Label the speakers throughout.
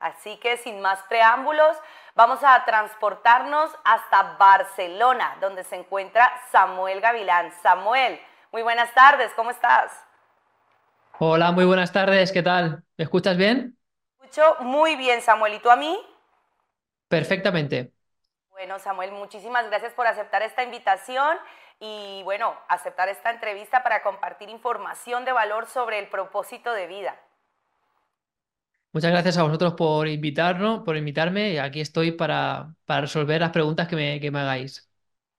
Speaker 1: Así que sin más preámbulos, vamos a transportarnos hasta Barcelona, donde se encuentra Samuel Gavilán. Samuel, muy buenas tardes, ¿cómo estás?
Speaker 2: Hola, muy buenas tardes, ¿qué tal? ¿Me escuchas bien?
Speaker 1: Escucho muy bien, Samuel. ¿Y tú a mí?
Speaker 2: Perfectamente.
Speaker 1: Bueno, Samuel, muchísimas gracias por aceptar esta invitación y bueno, aceptar esta entrevista para compartir información de valor sobre el propósito de vida.
Speaker 2: Muchas gracias a vosotros por invitarnos, por invitarme y aquí estoy para, resolver las preguntas que me, que me hagáis.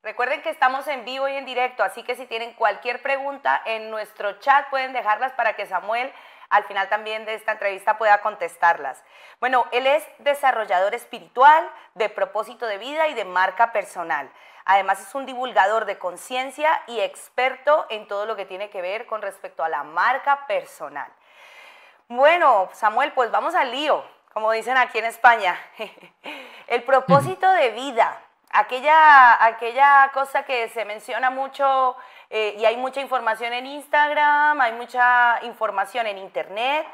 Speaker 1: Recuerden que estamos en vivo y en directo, así que si tienen cualquier pregunta en nuestro chat pueden dejarlas para que Samuel al final también de esta entrevista pueda contestarlas. Bueno, él es desarrollador espiritual, de propósito de vida y de marca personal. Además es un divulgador de conciencia y experto en todo lo que tiene que ver con respecto a la marca personal. Bueno, Samuel, pues vamos al lío, como dicen aquí en España. El propósito de vida, aquella, aquella cosa que se menciona mucho eh, y hay mucha información en Instagram, hay mucha información en Internet,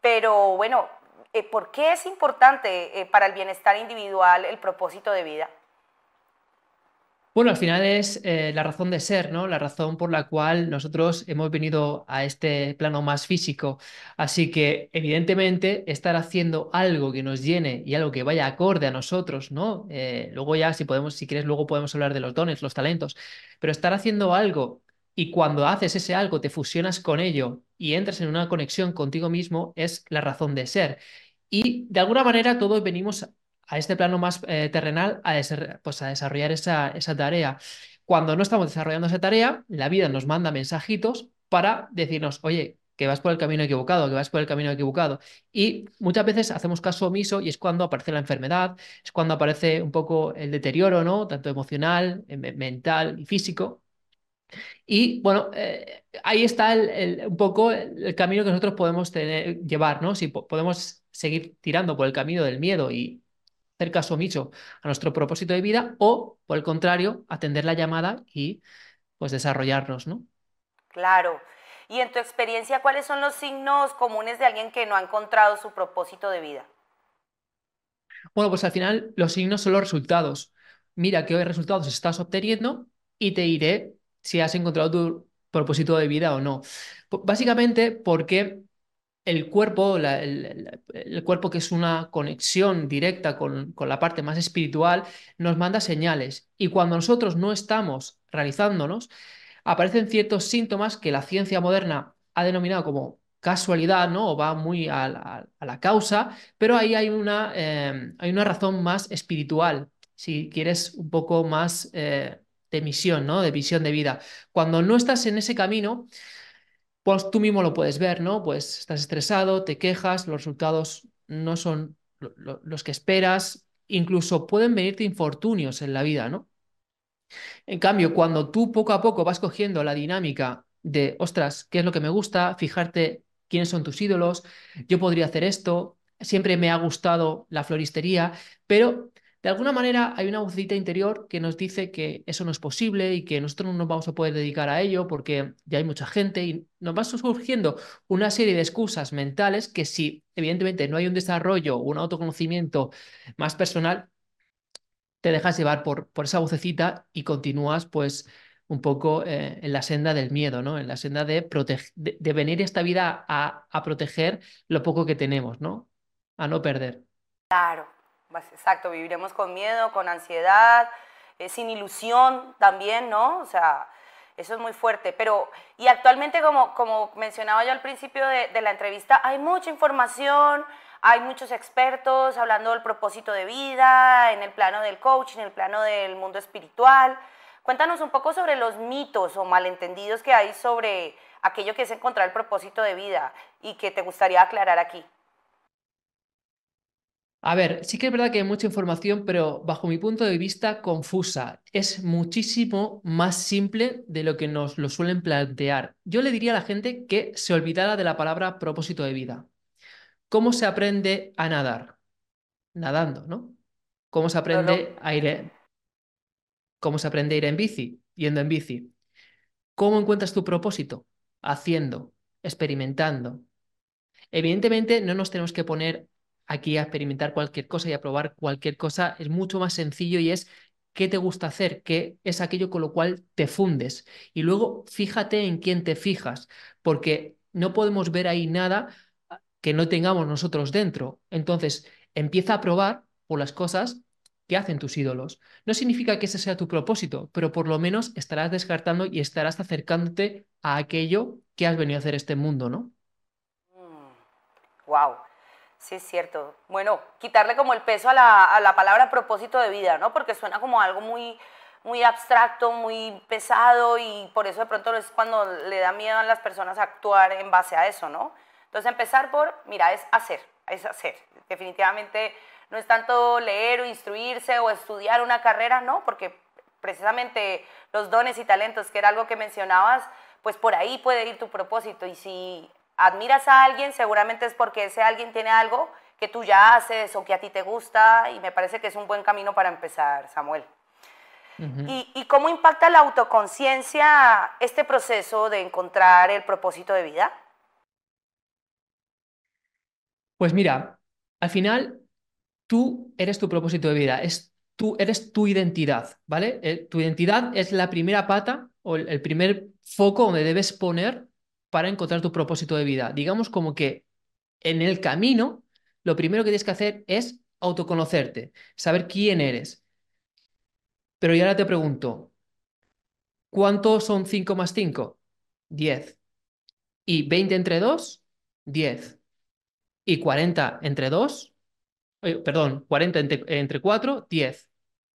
Speaker 1: pero bueno, eh, ¿por qué es importante eh, para el bienestar individual el propósito de vida?
Speaker 2: Bueno, al final es eh, la razón de ser, ¿no? La razón por la cual nosotros hemos venido a este plano más físico. Así que, evidentemente, estar haciendo algo que nos llene y algo que vaya acorde a nosotros, ¿no? Eh, luego ya, si podemos, si quieres, luego podemos hablar de los dones, los talentos. Pero estar haciendo algo y cuando haces ese algo, te fusionas con ello y entras en una conexión contigo mismo, es la razón de ser. Y de alguna manera todos venimos a este plano más eh, terrenal a, pues a desarrollar esa, esa tarea. Cuando no estamos desarrollando esa tarea, la vida nos manda mensajitos para decirnos, oye, que vas por el camino equivocado, que vas por el camino equivocado. Y muchas veces hacemos caso omiso y es cuando aparece la enfermedad, es cuando aparece un poco el deterioro, ¿no? Tanto emocional, mental y físico. Y bueno, eh, ahí está un poco el, camino que nosotros podemos tener, llevar, ¿no? Si podemos seguir tirando por el camino del miedo y hacer caso omiso a nuestro propósito de vida o, por el contrario, atender la llamada y pues desarrollarnos, ¿no?
Speaker 1: Claro. Y en tu experiencia, ¿cuáles son los signos comunes de alguien que no ha encontrado su propósito de vida?
Speaker 2: Bueno, pues al final los signos son los resultados. Mira qué resultados estás obteniendo y te diré si has encontrado tu propósito de vida o no. Básicamente porque el cuerpo, el, cuerpo que es una conexión directa con, con, la parte más espiritual, nos manda señales. Y cuando nosotros no estamos realizándonos, aparecen ciertos síntomas que la ciencia moderna ha denominado como casualidad, ¿no? O va muy a, la causa, pero ahí hay una, eh, hay una razón más espiritual, si quieres un poco más eh, de misión, ¿no? De visión de vida. Cuando no estás en ese camino, pues tú mismo lo puedes ver, ¿no? Pues estás estresado, te quejas, los resultados no son los que esperas, incluso pueden venirte infortunios en la vida, ¿no? En cambio, cuando tú poco a poco vas cogiendo la dinámica de, ostras, ¿qué es lo que me gusta? Fijarte quiénes son tus ídolos, yo podría hacer esto, siempre me ha gustado la floristería, pero de alguna manera hay una vocecita interior que nos dice que eso no es posible y que nosotros no nos vamos a poder dedicar a ello porque ya hay mucha gente y nos va surgiendo una serie de excusas mentales que si evidentemente no hay un desarrollo, un autoconocimiento más personal, te dejas llevar por, por esa vocecita y continúas pues un poco eh, en la senda del miedo, ¿no? En la senda de, de, de venir esta vida a, a proteger lo poco que tenemos, ¿no? A no perder.
Speaker 1: Claro. Exacto, viviremos con miedo, con ansiedad, eh, sin ilusión también, ¿no? O sea, eso es muy fuerte. Pero, y actualmente, como, como mencionaba yo al principio de, de la entrevista, hay mucha información, hay muchos expertos hablando del propósito de vida, en el plano del coaching, en el plano del mundo espiritual. Cuéntanos un poco sobre los mitos o malentendidos que hay sobre aquello que es encontrar el propósito de vida y que te gustaría aclarar aquí.
Speaker 2: A ver, sí que es verdad que hay mucha información, pero bajo mi punto de vista confusa. Es muchísimo más simple de lo que nos lo suelen plantear. Yo le diría a la gente que se olvidara de la palabra propósito de vida. ¿Cómo se aprende a nadar? Nadando, ¿no? ¿Cómo se aprende a ir ¿Cómo se aprende a ir en bici? Yendo en bici. ¿Cómo encuentras tu propósito? Haciendo, experimentando. Evidentemente no nos tenemos que poner aquí a experimentar cualquier cosa y a probar cualquier cosa. Es mucho más sencillo y es qué te gusta hacer, qué es aquello con lo cual te fundes. Y luego fíjate en quién te fijas, porque no podemos ver ahí nada que no tengamos nosotros dentro. Entonces, empieza a probar por las cosas que hacen tus ídolos. No significa que ese sea tu propósito, pero por lo menos estarás descartando y estarás acercándote a aquello que has venido a hacer este mundo, ¿no?
Speaker 1: wow. Sí, es cierto. Bueno, quitarle como el peso a la, a la, palabra propósito de vida, ¿no? Porque suena como algo muy, muy abstracto, muy pesado y por eso de pronto es cuando le da miedo a las personas actuar en base a eso, ¿no? Entonces empezar por, mira, es hacer, es hacer. Definitivamente no es tanto leer o instruirse o estudiar una carrera, no, porque precisamente los dones y talentos, que era algo que mencionabas, pues por ahí puede ir tu propósito. Y si admiras a alguien, seguramente es porque ese alguien tiene algo que tú ya haces o que a ti te gusta y me parece que es un buen camino para empezar, Samuel. ¿Y, ¿Y, cómo impacta la autoconciencia este proceso de encontrar el propósito de vida?
Speaker 2: Pues mira, al final tú eres tu propósito de vida, es tú eres tu identidad, ¿vale? Eh, tu identidad es la primera pata o el, primer foco donde debes poner para encontrar tu propósito de vida. Digamos como que en el camino, lo primero que tienes que hacer es autoconocerte, saber quién eres. Pero yo ahora te pregunto, ¿cuántos son 5 más 5? 10. ¿Y 20 entre 2? 10 y 40 entre 2, perdón, 40 entre, entre 4, 10.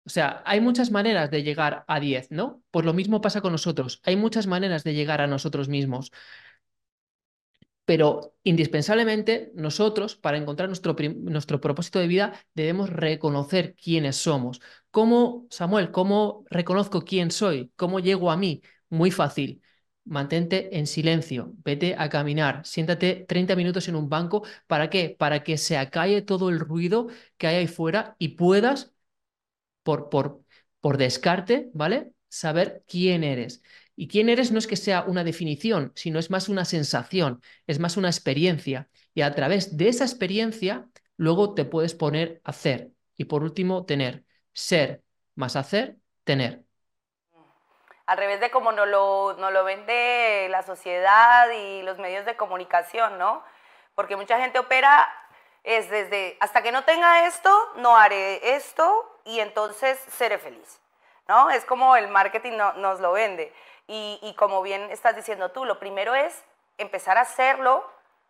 Speaker 2: O sea, hay muchas maneras de llegar a 10, ¿no? Pues lo mismo pasa con nosotros. Hay muchas maneras de llegar a nosotros mismos. Pero indispensablemente nosotros, para encontrar nuestro, nuestro propósito de vida, debemos reconocer quiénes somos. ¿Cómo, Samuel, cómo reconozco quién soy? ¿Cómo llego a mí? Muy fácil mantente en silencio, vete a caminar, siéntate 30 minutos en un banco. ¿Para qué? Para que se acalle todo el ruido que hay ahí fuera y puedas, por, por, por descarte, ¿vale? Saber quién eres. Y quién eres no es que sea una definición, sino es más una sensación, es más una experiencia. Y a través de esa experiencia, luego te puedes poner a hacer. Y por último, tener. Ser más hacer, tener
Speaker 1: al revés de como nos lo, no lo vende la sociedad y los medios de comunicación, ¿no? Porque mucha gente opera es desde, hasta que no tenga esto, no haré esto y entonces seré feliz, ¿no? Es como el marketing nos lo vende. Y, y como bien estás diciendo tú, lo primero es empezar a hacerlo,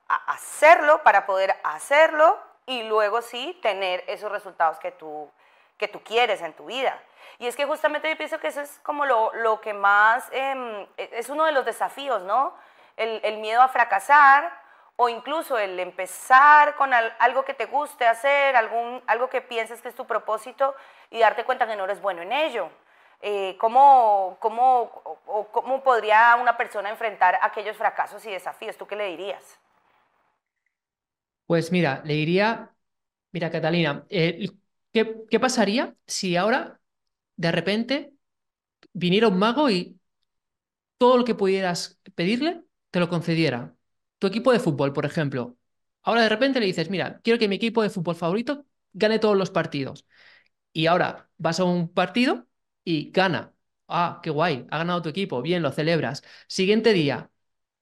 Speaker 1: a hacerlo para poder hacerlo y luego sí tener esos resultados que tú, que tú quieres en tu vida. Y es que justamente yo pienso que eso es como lo, lo que más, em, e, es uno de los desafíos, ¿no? El, miedo a fracasar o incluso el empezar con algo que te guste hacer, algún, algo que pienses que es tu propósito y darte cuenta que no eres bueno en ello. Eh, ¿cómo, cómo, ¿Cómo podría una persona enfrentar aquellos fracasos y desafíos? ¿Tú qué le dirías?
Speaker 2: Pues mira, le diría, mira Catalina, eh, ¿qué, ¿qué pasaría si ahora de repente viniera un mago y todo lo que pudieras pedirle te lo concediera. Tu equipo de fútbol, por ejemplo. Ahora de repente le dices, mira, quiero que mi equipo de fútbol favorito gane todos los partidos. Y ahora vas a un partido y gana. Ah, qué guay, ha ganado tu equipo, bien, lo celebras. Siguiente día,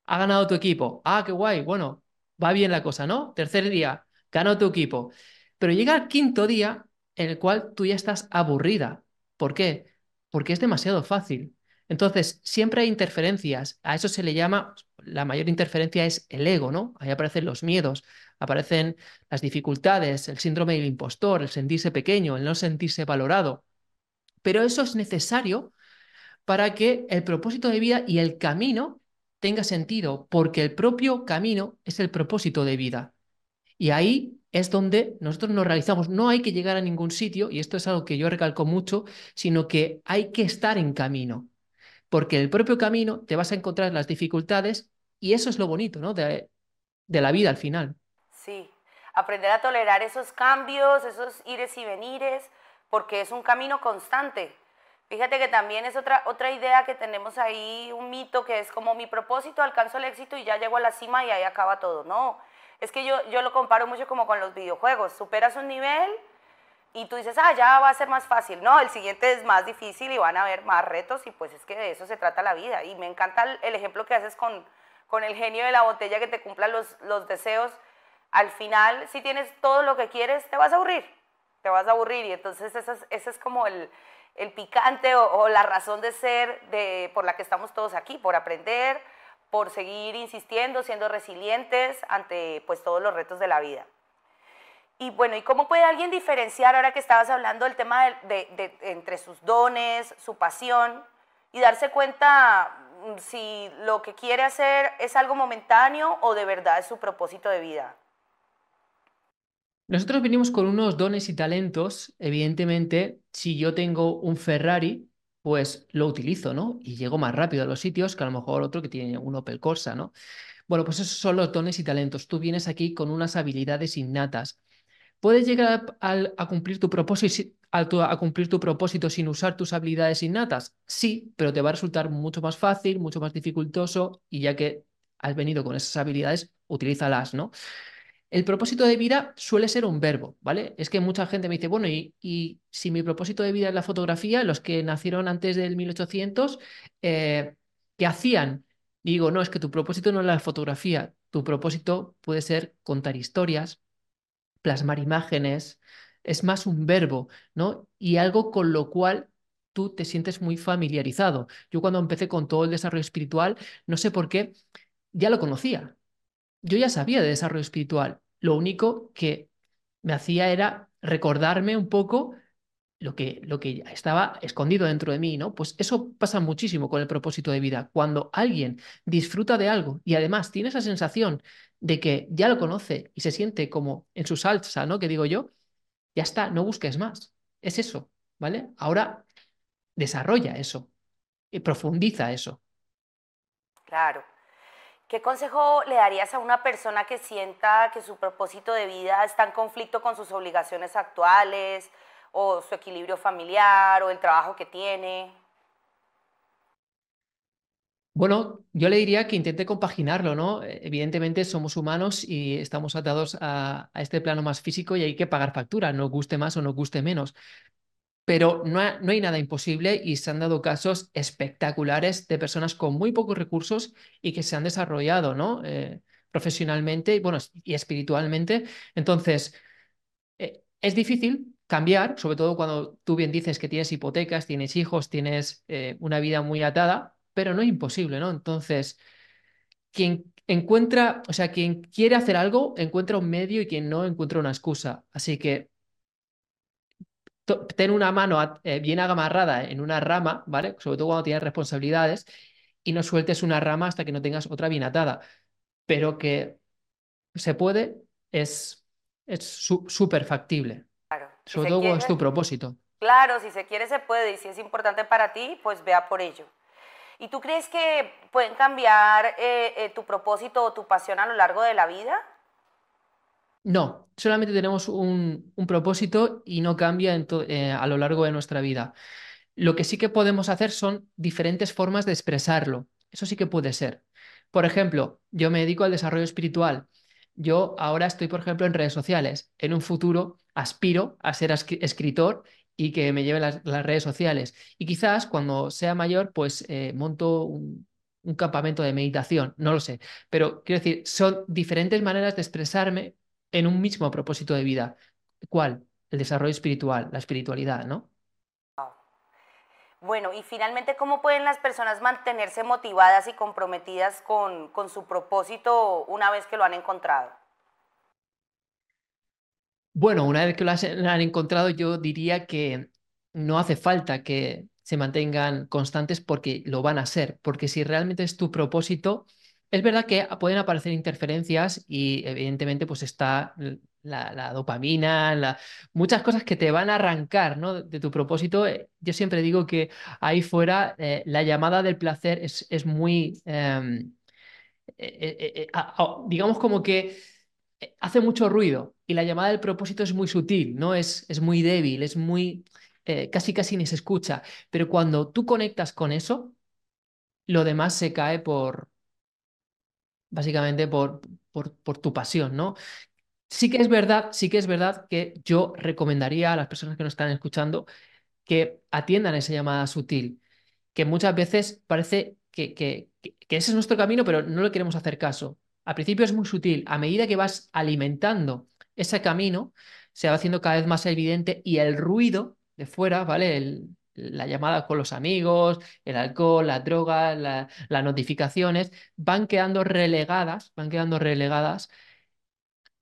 Speaker 2: ha ganado tu equipo. Ah, qué guay, bueno, va bien la cosa, ¿no? Tercer día, ganó tu equipo. Pero llega el quinto día en el cual tú ya estás aburrida, ¿Por qué? Porque es demasiado fácil. Entonces, siempre hay interferencias. A eso se le llama, la mayor interferencia es el ego, ¿no? Ahí aparecen los miedos, aparecen las dificultades, el síndrome del impostor, el sentirse pequeño, el no sentirse valorado. Pero eso es necesario para que el propósito de vida y el camino tenga sentido, porque el propio camino es el propósito de vida. Y ahí es donde nosotros nos realizamos. No hay que llegar a ningún sitio, y esto es algo que yo recalco mucho, sino que hay que estar en camino, porque el propio camino te vas a encontrar las dificultades y eso es lo bonito ¿no? de, de la vida al final.
Speaker 1: Sí, aprender a tolerar esos cambios, esos ires y venires, porque es un camino constante. Fíjate que también es otra, otra idea que tenemos ahí, un mito que es como mi propósito, alcanzo el éxito y ya llego a la cima y ahí acaba todo. No, Es que yo, yo lo comparo mucho como con los videojuegos. Superas un nivel y tú dices, ah, ya va a ser más fácil. No, el siguiente es más difícil y van a haber más retos y pues es que de eso se trata la vida. Y me encanta el, ejemplo que haces con, con el genio de la botella que te cumpla los, los deseos. Al final, si tienes todo lo que quieres, te vas a aburrir. Te vas a aburrir y entonces ese es, como el, el picante o, o, la razón de ser de, por la que estamos todos aquí, por aprender, por seguir insistiendo, siendo resilientes ante pues todos los retos de la vida. Y bueno, ¿y cómo puede alguien diferenciar, ahora que estabas hablando del tema de, entre sus dones, su pasión, y darse cuenta mm, si lo que quiere hacer es algo momentáneo o de verdad es su propósito de vida?
Speaker 2: Nosotros venimos con unos dones y talentos. Evidentemente, si yo tengo un Ferrari, pues lo utilizo, ¿no? Y llego más rápido a los sitios que a lo mejor otro que tiene un Opel Corsa, ¿no? Bueno, pues esos son los dones y talentos. Tú vienes aquí con unas habilidades innatas ¿Puedes llegar a, cumplir tu propósito, sin usar tus habilidades innatas? Sí, pero te va a resultar mucho más fácil, mucho más dificultoso y ya que has venido con esas habilidades, utilízalas, ¿no? El propósito de vida suele ser un verbo, ¿vale? Es que mucha gente me dice, bueno, y, si mi propósito de vida es la fotografía, los que nacieron antes del 1800, eh, ¿qué hacían? digo, no, es que tu propósito no es la fotografía, tu propósito puede ser contar historias, plasmar imágenes, es más un verbo, ¿no? Y algo con lo cual tú te sientes muy familiarizado. Yo cuando empecé con todo el desarrollo espiritual, no sé por qué, ya lo conocía. Yo ya sabía de desarrollo espiritual. Lo único que me hacía era recordarme un poco lo que, lo que estaba escondido dentro de mí, ¿no? Pues eso pasa muchísimo con el propósito de vida. Cuando alguien disfruta de algo y además tiene esa sensación de que ya lo conoce y se siente como en su salsa, ¿no? Que digo yo, ya está, no busques más. Es eso, ¿vale? Ahora desarrolla eso y profundiza eso.
Speaker 1: Claro. ¿Qué consejo le darías a una persona que sienta que su propósito de vida está en conflicto con sus obligaciones actuales o su equilibrio familiar o el trabajo que tiene?
Speaker 2: Bueno, yo le diría que intente compaginarlo, ¿no? Evidentemente somos humanos y estamos atados a, este plano más físico y hay que pagar factura, nos guste más o nos guste menos. Pero no, hay nada imposible y se han dado casos espectaculares de personas con muy pocos recursos y que se han desarrollado, ¿no? Eh, profesionalmente y, bueno, y espiritualmente. Entonces, eh, es difícil cambiar, sobre todo cuando tú bien dices que tienes hipotecas, tienes hijos, tienes una vida muy atada, pero no es imposible, ¿no? Entonces, quien encuentra, o sea, quien quiere hacer algo, encuentra un medio y quien no, encuentra una excusa. Así que ten una mano eh, bien amarrada en una rama, ¿vale? Sobre todo cuando tienes responsabilidades, y no sueltes una rama hasta que no tengas otra bien atada. Pero que se puede, es súper factible. Sobre todo es tu propósito.
Speaker 1: Claro, si se quiere se puede, y si es importante para ti, pues vea por ello. ¿Y tú crees que pueden cambiar eh, eh, tu propósito o tu pasión a lo largo de la vida?
Speaker 2: No, solamente tenemos un, propósito y no cambia eh, a lo largo de nuestra vida. Lo que sí que podemos hacer son diferentes formas de expresarlo. Eso sí que puede ser. Por ejemplo, yo me dedico al desarrollo espiritual. Yo ahora estoy, por ejemplo, en redes sociales. En un futuro aspiro a ser escritor y que me lleve las, redes sociales. Y quizás cuando sea mayor, pues eh, monto un, un campamento de meditación, no lo sé. Pero quiero decir, son diferentes maneras de expresarme en un mismo propósito de vida. ¿Cuál? El desarrollo espiritual, la espiritualidad, ¿no?
Speaker 1: Bueno, y finalmente, ¿cómo pueden las personas mantenerse motivadas y comprometidas con, con su propósito una vez que lo han encontrado?
Speaker 2: Bueno, una vez que lo han encontrado, yo diría que no hace falta que se mantengan constantes porque lo van a ser, porque si realmente es tu propósito, es verdad que pueden aparecer interferencias y evidentemente pues está la, dopamina, muchas cosas que te van a arrancar ¿no? de tu propósito. Yo siempre digo que ahí fuera eh, la llamada del placer es, es muy, em, eh, eh, digamos como que hace mucho ruido y la llamada del propósito es muy sutil, ¿no? Es, es muy débil, es muy... Eh, casi casi ni se escucha, pero cuando tú conectas con eso, lo demás se cae por, básicamente por, por, por tu pasión, ¿no? Sí que es verdad, sí que es verdad que yo recomendaría a las personas que nos están escuchando que atiendan esa llamada sutil, que muchas veces parece que, que, que ese es nuestro camino, pero no le queremos hacer caso. Al principio es muy sutil, a medida que vas alimentando ese camino, se va haciendo cada vez más evidente y el ruido de fuera, ¿vale? la llamada con los amigos, el alcohol, las drogas, las notificaciones, van quedando relegadas, van quedando relegadas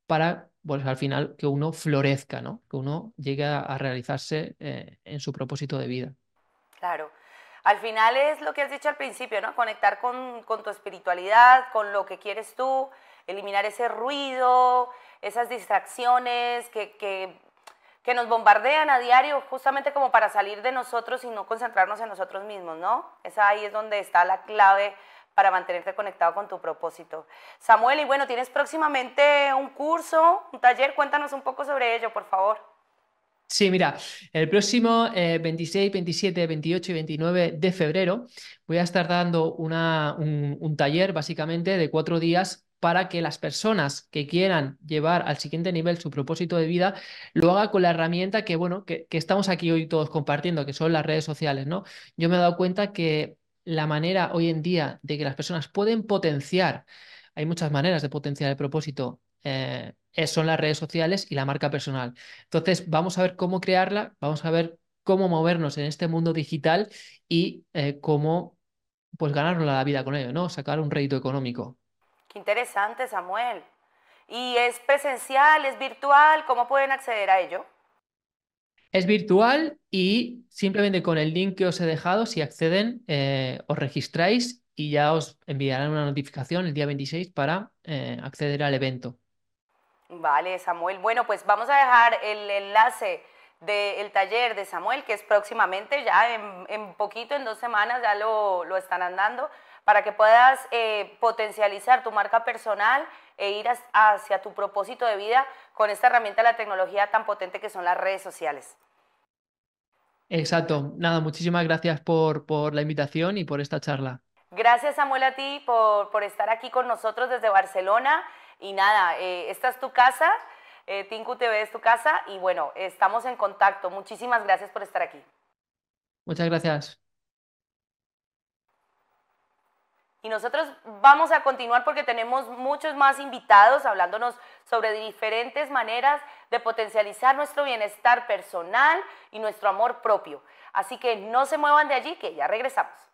Speaker 2: para, pues al final, que uno florezca, ¿no? Que uno llegue a, realizarse eh, en su propósito de vida.
Speaker 1: Claro. Al final es lo que has dicho al principio, ¿no? Conectar con, tu espiritualidad, con lo que quieres tú, eliminar ese ruido, esas distracciones que, que, que, nos bombardean a diario justamente como para salir de nosotros y no concentrarnos en nosotros mismos, ¿no? Esa ahí es donde está la clave para mantenerte conectado con tu propósito. Samuel, y bueno, tienes próximamente un curso, un taller, cuéntanos un poco sobre ello, por favor.
Speaker 2: Sí, mira, el próximo 26, 27, 28 y 29 de febrero voy a estar dando una, un, taller básicamente de cuatro días para que las personas que quieran llevar al siguiente nivel su propósito de vida lo haga con la herramienta que, bueno, que, que estamos aquí hoy todos compartiendo, que son las redes sociales, ¿no? Yo me he dado cuenta que la manera hoy en día de que las personas pueden potenciar, hay muchas maneras de potenciar el propósito eh, son las redes sociales y la marca personal. Entonces, vamos a ver cómo crearla, vamos a ver cómo movernos en este mundo digital y eh, cómo pues ganarnos la vida con ello, ¿no? Sacar un rédito económico.
Speaker 1: Qué interesante, Samuel. ¿Y es presencial, es virtual? ¿Cómo pueden acceder a ello?
Speaker 2: Es virtual y simplemente con el link que os he dejado, si acceden, eh, os registráis y ya os enviarán una notificación el día 26 para acceder al evento.
Speaker 1: Vale, Samuel. Bueno, pues vamos a dejar el enlace del taller de Samuel, que es próximamente, ya en, poquito, en dos semanas ya lo, lo están andando, para que puedas eh, potencializar tu marca personal e ir hacia tu propósito de vida con esta herramienta de la tecnología tan potente que son las redes sociales.
Speaker 2: Exacto. Nada, muchísimas gracias por, por la invitación y por esta charla.
Speaker 1: Gracias Samuel a ti por, por estar aquí con nosotros desde Barcelona. Y nada, eh, esta es tu casa, eh, Tinku TV es tu casa y bueno, estamos en contacto. Muchísimas gracias por estar aquí.
Speaker 2: Muchas gracias.
Speaker 1: Y nosotros vamos a continuar porque tenemos muchos más invitados hablándonos sobre diferentes maneras de potencializar nuestro bienestar personal y nuestro amor propio. Así que no se muevan de allí, que ya regresamos.